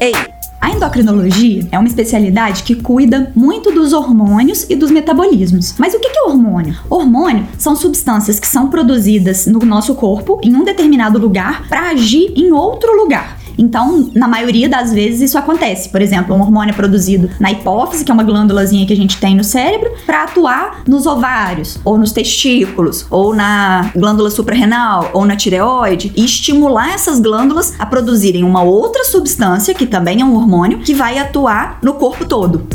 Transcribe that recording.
Ei, a endocrinologia é uma especialidade que cuida muito dos hormônios e dos metabolismos. Mas o que é hormônio? Hormônio são substâncias que são produzidas no nosso corpo em um determinado lugar para agir em outro lugar. Então, na maioria das vezes isso acontece. Por exemplo, um hormônio é produzido na hipófise, que é uma glândulazinha que a gente tem no cérebro, para atuar nos ovários, ou nos testículos, ou na glândula suprarrenal, ou na tireoide, e estimular essas glândulas a produzirem uma outra substância, que também é um hormônio, que vai atuar no corpo todo.